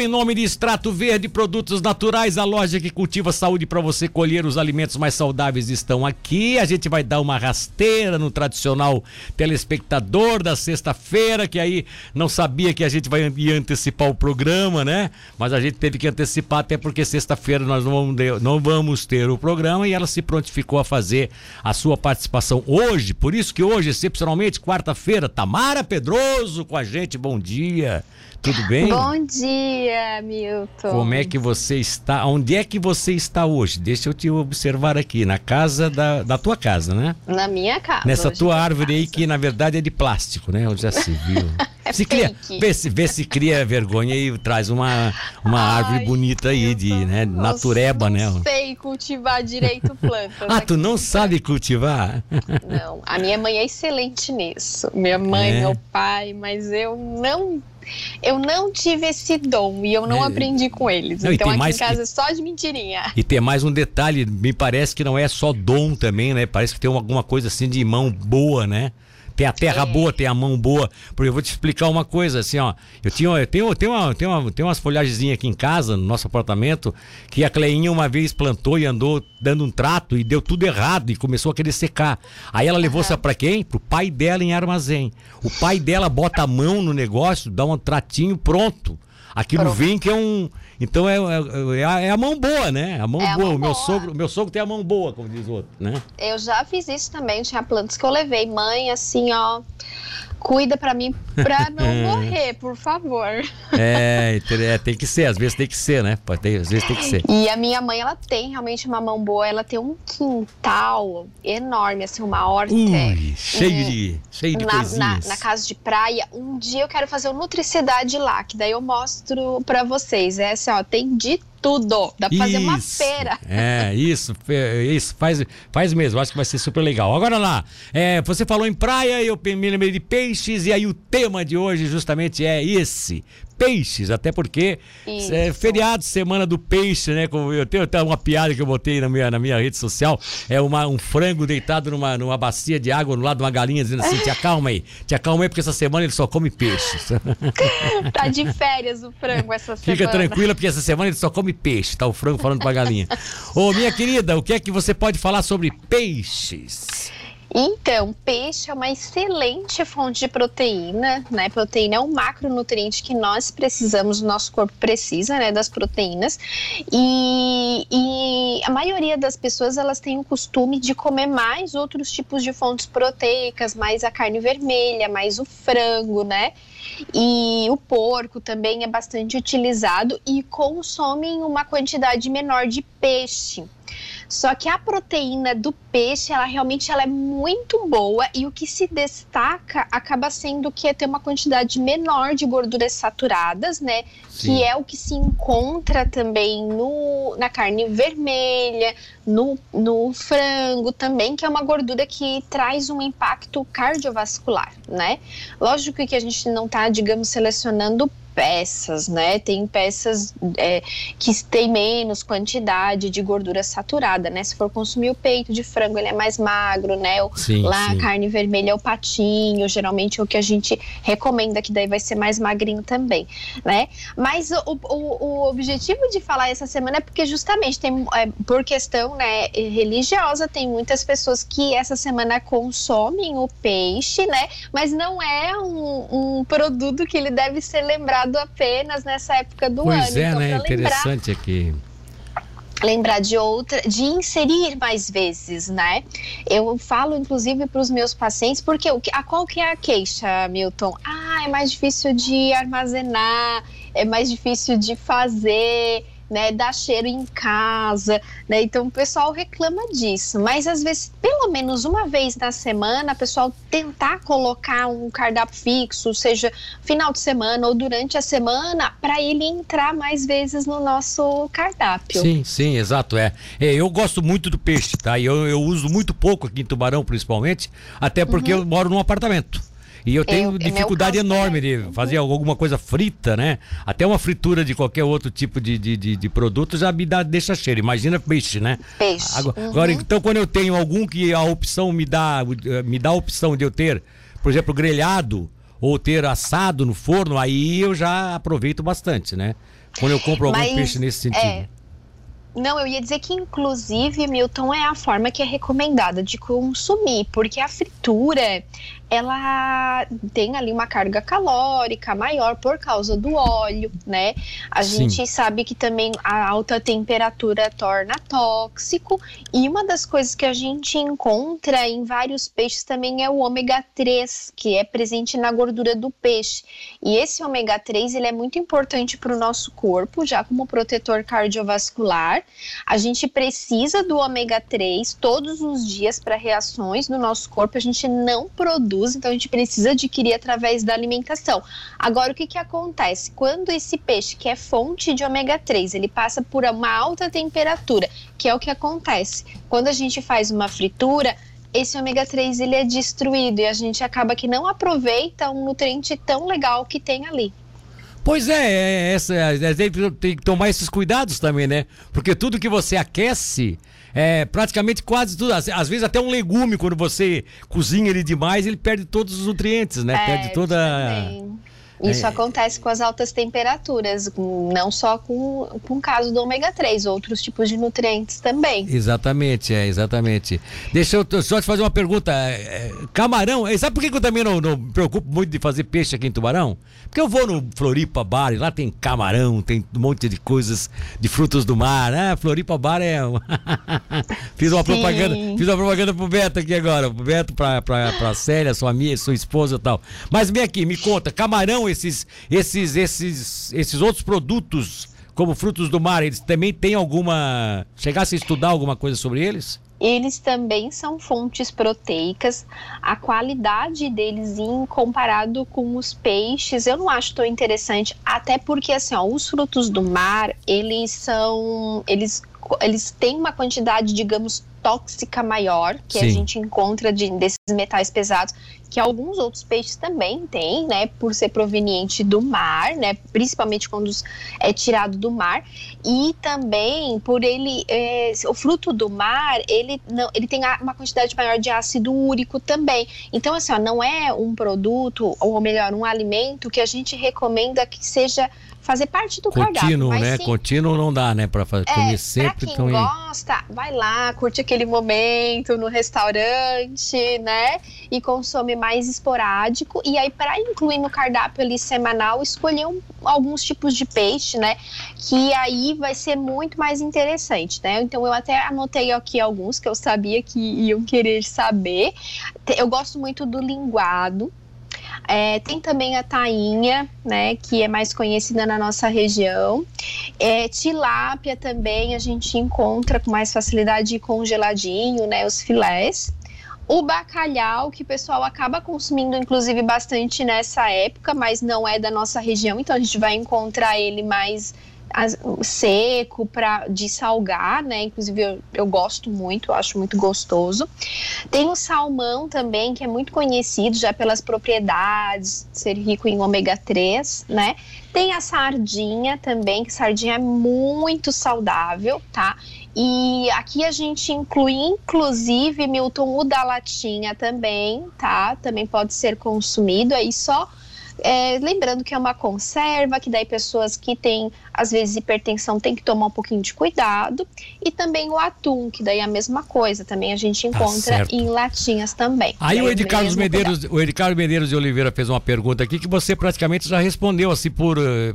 Em nome de Extrato Verde, produtos naturais, a loja que cultiva saúde para você colher os alimentos mais saudáveis estão aqui. A gente vai dar uma rasteira no tradicional telespectador da sexta-feira, que aí não sabia que a gente vai antecipar o programa, né? Mas a gente teve que antecipar até porque sexta-feira nós não vamos, ter, não vamos ter o programa e ela se prontificou a fazer a sua participação hoje. Por isso que hoje, excepcionalmente, quarta-feira, Tamara Pedroso com a gente. Bom dia. Tudo bem? Bom dia, Milton. Como é que você está? Onde é que você está hoje? Deixa eu te observar aqui, na casa da, da tua casa, né? Na minha casa. Nessa tua árvore aí que na verdade é de plástico, né? Onde já se viu. é se cria, vê, se, vê se cria vergonha e traz uma, uma Ai, árvore bonita aí, de né? natureba, né? Não né? sei cultivar direito plantas. ah, tu não sabe cultivar? Não, a minha mãe é excelente nisso. Minha mãe, é. meu pai, mas eu não eu não tive esse dom e eu não é. aprendi com eles. Não, então aqui em casa é só de mentirinha. E tem mais um detalhe, me parece que não é só dom também, né? Parece que tem alguma coisa assim de mão boa, né? Tem a terra é. boa, tem a mão boa. Porque eu vou te explicar uma coisa, assim, ó. Eu tinha, eu tenho, eu tenho, uma, tenho, uma, tenho umas folhagens aqui em casa, no nosso apartamento, que a Cleinha uma vez plantou e andou dando um trato e deu tudo errado e começou a querer secar. Aí ela levou uhum. para quem? Pro pai dela em armazém. O pai dela bota a mão no negócio, dá um tratinho pronto. Aquilo Pronto. vem que é um. Então é, é, é, a, é, a, mão boa, né? A mão é boa. A mão o meu, boa. Sogro, meu sogro tem a mão boa, como diz o outro, né? Eu já fiz isso também. Tinha plantas que eu levei. Mãe, assim, ó cuida para mim para não morrer, por favor. É, é, tem que ser, às vezes tem que ser, né? Pode ter, às vezes tem que ser. E a minha mãe, ela tem realmente uma mão boa, ela tem um quintal enorme, assim, uma horta. Ui, cheio de, cheio de na. Na, na, casa de praia. Um dia eu quero fazer o Nutricidade lá, que daí eu mostro para vocês. É assim, ó, tem de tudo. Dá pra fazer uma feira. É, isso, isso, faz, faz mesmo. Acho que vai ser super legal. Agora lá, é, você falou em praia, eu me lembrei de peixes, e aí o tema de hoje justamente é esse: peixes, até porque é feriado, semana do peixe, né? Eu tenho até uma piada que eu botei na minha, na minha rede social, é uma, um frango deitado numa, numa bacia de água no lado de uma galinha, dizendo assim, te acalma aí, te acalma aí, porque essa semana ele só come peixes. tá de férias o frango essa semana. Fica tranquila, porque essa semana ele só come peixe, tá o frango falando pra galinha. Ô, minha querida, o que é que você pode falar sobre peixes? Então, peixe é uma excelente fonte de proteína, né? Proteína é um macronutriente que nós precisamos, o nosso corpo precisa, né? Das proteínas. E, e a maioria das pessoas, elas têm o costume de comer mais outros tipos de fontes proteicas, mais a carne vermelha, mais o frango, né? E o porco também é bastante utilizado e consomem uma quantidade menor de peixe. Só que a proteína do peixe, ela realmente ela é muito boa e o que se destaca acaba sendo que é ter uma quantidade menor de gorduras saturadas, né? Sim. Que é o que se encontra também no, na carne vermelha, no, no frango também, que é uma gordura que traz um impacto cardiovascular, né? Lógico que a gente não está, digamos, selecionando peças, né? Tem peças é, que têm menos quantidade de gordura saturada, né? Se for consumir o peito de frango, ele é mais magro, né? O, sim, lá sim. a carne vermelha é o patinho, geralmente é o que a gente recomenda, que daí vai ser mais magrinho também, né? Mas o, o, o objetivo de falar essa semana é porque justamente tem, é, por questão né, religiosa, tem muitas pessoas que essa semana consomem o peixe, né? Mas não é um, um produto que ele deve ser lembrado apenas nessa época do pois ano. Pois é, então, né? Interessante lembrar, aqui lembrar de outra, de inserir mais vezes, né? Eu falo inclusive para os meus pacientes, porque a qual que é a queixa, Milton? Ah, é mais difícil de armazenar, é mais difícil de fazer né, dar cheiro em casa, né? Então o pessoal reclama disso, mas às vezes pelo menos uma vez na semana, o pessoal tentar colocar um cardápio fixo, seja final de semana ou durante a semana, para ele entrar mais vezes no nosso cardápio. Sim, sim, exato, é. é eu gosto muito do peixe, tá? E eu, eu uso muito pouco aqui em Tubarão, principalmente, até porque uhum. eu moro num apartamento. E eu tenho eu, dificuldade enorme de fazer alguma coisa frita, né? Até uma fritura de qualquer outro tipo de, de, de, de produto já me dá, deixa cheiro. Imagina peixe, né? Peixe. Agora, uhum. agora, então, quando eu tenho algum que a opção me dá, me dá a opção de eu ter, por exemplo, grelhado ou ter assado no forno, aí eu já aproveito bastante, né? Quando eu compro algum Mas, peixe nesse sentido. é, Não, eu ia dizer que, inclusive, Milton, é a forma que é recomendada de consumir, porque a fritura, ela tem ali uma carga calórica maior por causa do óleo, né? A Sim. gente sabe que também a alta temperatura torna tóxico, e uma das coisas que a gente encontra em vários peixes também é o ômega 3, que é presente na gordura do peixe. E esse ômega 3, ele é muito importante para o nosso corpo, já como protetor cardiovascular. A gente precisa do ômega 3 todos os dias para reações no nosso corpo, a gente não produz, então a gente precisa adquirir através da alimentação. Agora, o que, que acontece? Quando esse peixe, que é fonte de ômega 3, ele passa por uma alta temperatura, que é o que acontece quando a gente faz uma fritura, esse ômega 3 ele é destruído e a gente acaba que não aproveita um nutriente tão legal que tem ali. Pois é, é, é, que- tem que tomar esses cuidados também, né? Porque tudo que você aquece, é praticamente quase tudo, às, às vezes até um legume, quando você cozinha ele demais, ele perde todos os nutrientes, né? perde toda. também. Isso É. acontece com as altas temperaturas, não só com, com o caso do ômega 3, outros tipos de nutrientes também. Exatamente, é, exatamente. Deixa eu só te fazer uma pergunta. é, é, Camarão, sabe por que eu também não, não me preocupo muito de fazer peixe aqui em Tubarão? Porque eu vou no Floripa Bar e lá tem camarão, tem um monte de coisas de frutos do mar. Ah, Floripa Bar é. fiz uma Sim. propaganda, fiz uma propaganda pro Beto aqui agora, pro Beto, pra, pra, pra Célia, sua amiga, sua esposa e tal. Mas vem aqui, me conta, camarão, esses, esses, esses, esses outros produtos como frutos do mar, eles também têm alguma. Chegasse a estudar alguma coisa sobre eles? Eles também são fontes proteicas. A qualidade deles em comparado com os peixes, eu não acho tão interessante, até porque assim, ó, os frutos do mar, eles são eles eles têm uma quantidade, digamos, tóxica maior que a Sim. gente encontra de, desses metais pesados, que alguns outros peixes também têm, né, por ser proveniente do mar, né, principalmente quando é tirado do mar, e também por ele, é, o fruto do mar, ele não, ele tem a- uma quantidade maior de ácido úrico também. Então, assim, ó, não é um produto, ou melhor, um alimento que a gente recomenda que seja fazer parte do cardápio, Contínuo, né? sim Contínuo não dá, né? Pra fa- é, comer pra sempre quem tão. gosta, vai lá, curte aquele momento no restaurante, né? E consome mais esporádico. E aí, para incluir no cardápio ali semanal, escolher um- alguns tipos de peixe, né? Que aí vai ser muito mais interessante, né? Então, eu até anotei aqui alguns que eu sabia que iam querer saber. Eu gosto muito do linguado. É, tem também a tainha, né, que é mais conhecida na nossa região. É, tilápia também a gente encontra com mais facilidade congeladinho, né, os filés. O bacalhau, que o pessoal acaba consumindo, inclusive, bastante nessa época, mas não é da nossa região, então a gente vai encontrar ele mais seco para de salgar, né? Inclusive eu, eu gosto muito, acho muito gostoso. Tem o salmão também, que é muito conhecido já pelas propriedades, ser rico em ômega 3, né? Tem a sardinha também, que sardinha é muito saudável, tá? E aqui a gente inclui, inclusive, Milton, o da latinha também, tá? Também pode ser consumido aí só. É, lembrando que é uma conserva, que daí pessoas que têm, às vezes, hipertensão tem que tomar um pouquinho de cuidado. E também o atum, que daí é a mesma coisa, também a gente Tá encontra certo. em latinhas também. Aí o Ed Carlos Medeiros, o Ed Carlos Medeiros de Oliveira fez uma pergunta aqui que você praticamente já respondeu assim por eh,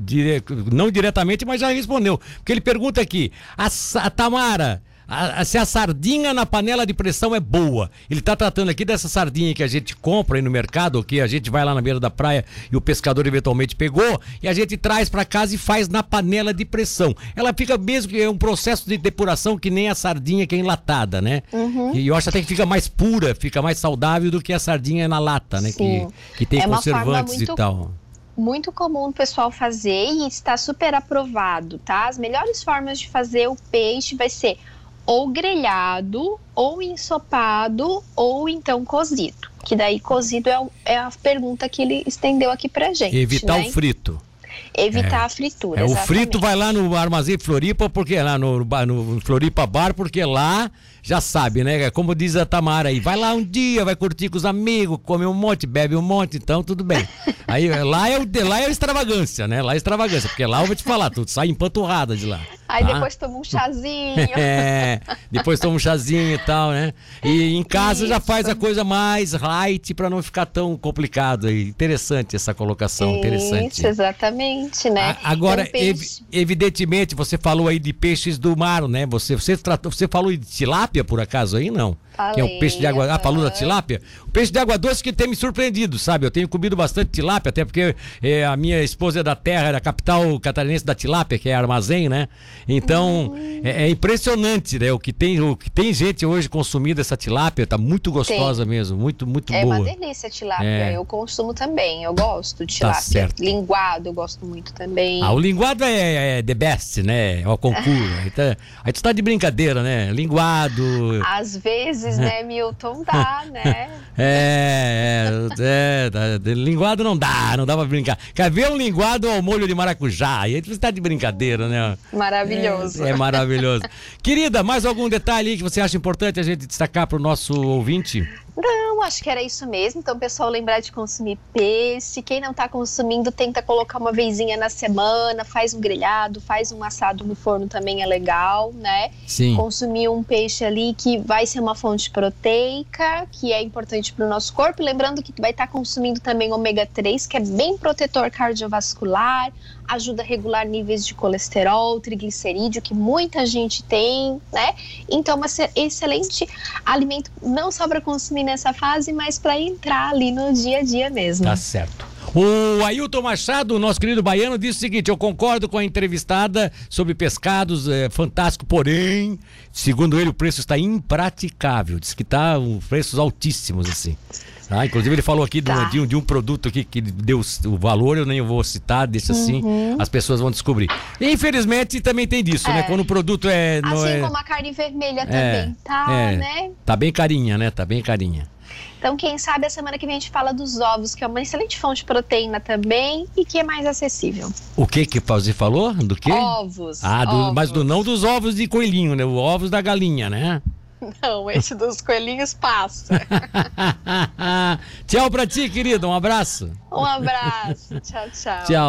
dire- não diretamente, mas já respondeu. Porque ele pergunta aqui: a, a Tamara, a- a- se a sardinha na panela de pressão é boa. Ele está tratando aqui dessa sardinha que a gente compra aí no mercado, que a gente vai lá na beira da praia e o pescador eventualmente pegou, e a gente traz para casa e faz na panela de pressão. Ela fica mesmo que é um processo de depuração que nem a sardinha que é enlatada, né? Uhum. E eu acho até que fica mais pura, fica mais saudável do que a sardinha na lata, né? Que, Sim. que tem É conservantes muito e tal. muito comum o pessoal fazer e está super aprovado, tá? As melhores formas de fazer o peixe vai ser ou grelhado, ou ensopado, ou então cozido. Que daí cozido é, é a pergunta que ele estendeu aqui pra gente. Evitar né? o frito. Evitar a fritura. É, o frito vai lá no Armazém Floripa, porque lá no, no Floripa Bar, porque lá já sabe, né? Como diz a Tamara aí, vai lá um dia, vai curtir com os amigos, come um monte, bebe um monte, então tudo bem. Aí lá é, o, lá é extravagância, né? Lá é extravagância, porque lá eu vou te falar, tu sai empanturrada de lá. Aí tá? depois toma um chazinho. É, depois toma um chazinho e tal, né? E em casa já Isso. faz a coisa mais light pra não ficar tão complicado. aí. Interessante essa colocação, interessante. Isso, exatamente, né? A- Agora, Então, peixe- evi- evidentemente, você falou aí de peixes do mar, né? Você, você, tratou, você falou de tilápia, por acaso, aí não? que é o peixe de água. Ah, Falei, falou da tilápia? O peixe de água doce que tem me surpreendido, sabe? Eu tenho comido bastante tilápia, até porque eh, a minha esposa é da terra, é da capital catarinense da tilápia, que é armazém, né? Então, Hum. é, é impressionante, né? O que, tem, o que tem gente hoje consumindo essa tilápia, tá muito gostosa mesmo, muito, muito É boa. uma delícia a tilápia. É. Eu consumo também. Eu gosto de Tá tilápia. certo. Linguado, eu gosto muito também. Ah, o linguado é, é the best, né? É o concurso. Aí, tá, aí tu tá de brincadeira, né? Linguado. Às vezes, né, Milton, dá, né? É, é, é, tá- linguado não dá, não dá pra brincar. Quer ver um linguado ao molho de maracujá? Aí tu tá de brincadeira, né? Maravilhoso. É, é maravilhoso. Querida, mais algum detalhe aí que você acha importante a gente destacar pro nosso ouvinte? Não, acho que era isso mesmo. Então, pessoal, lembrar de consumir peixe. Quem não tá consumindo, tenta colocar uma vezinha na semana, faz um grelhado, faz um assado no forno também é legal, né? Sim. Consumir um peixe ali que vai ser uma fonte proteica, que é importante para o nosso corpo. Lembrando que vai estar consumindo também ômega 3, que é bem protetor cardiovascular, ajuda a regular níveis de colesterol, triglicerídeo, que muita gente tem, né? Então, é um ex- excelente alimento, não só para consumir nessa fase, mas para entrar ali no dia a dia mesmo. Tá certo. O Ailton Machado, nosso querido baiano, disse o seguinte: eu concordo com a entrevistada sobre pescados, é fantástico, porém, segundo ele, o preço está impraticável. Diz que está um, preços altíssimos, assim. Ah, inclusive, ele falou aqui de, um- Tá. de um, de um produto aqui que deu o valor, eu nem vou citar, deixa assim, as pessoas vão descobrir. E, infelizmente, também tem disso, né? É. Quando o produto é. não Assim é- como a carne vermelha é, também, tá, é. né? Tá bem carinha, né? Tá bem carinha. Então, quem sabe a semana que vem a gente fala dos ovos, que é uma excelente fonte de proteína também e que é mais acessível. O que que você falou? Do quê? Ovos. Ah, do- ovos. mas do, não dos ovos de coelhinho, né? Os ovos da galinha, né? Não, esse dos coelhinhos passa. Tchau pra ti, querido. Um abraço. Um abraço. tchau, tchau. Tchau.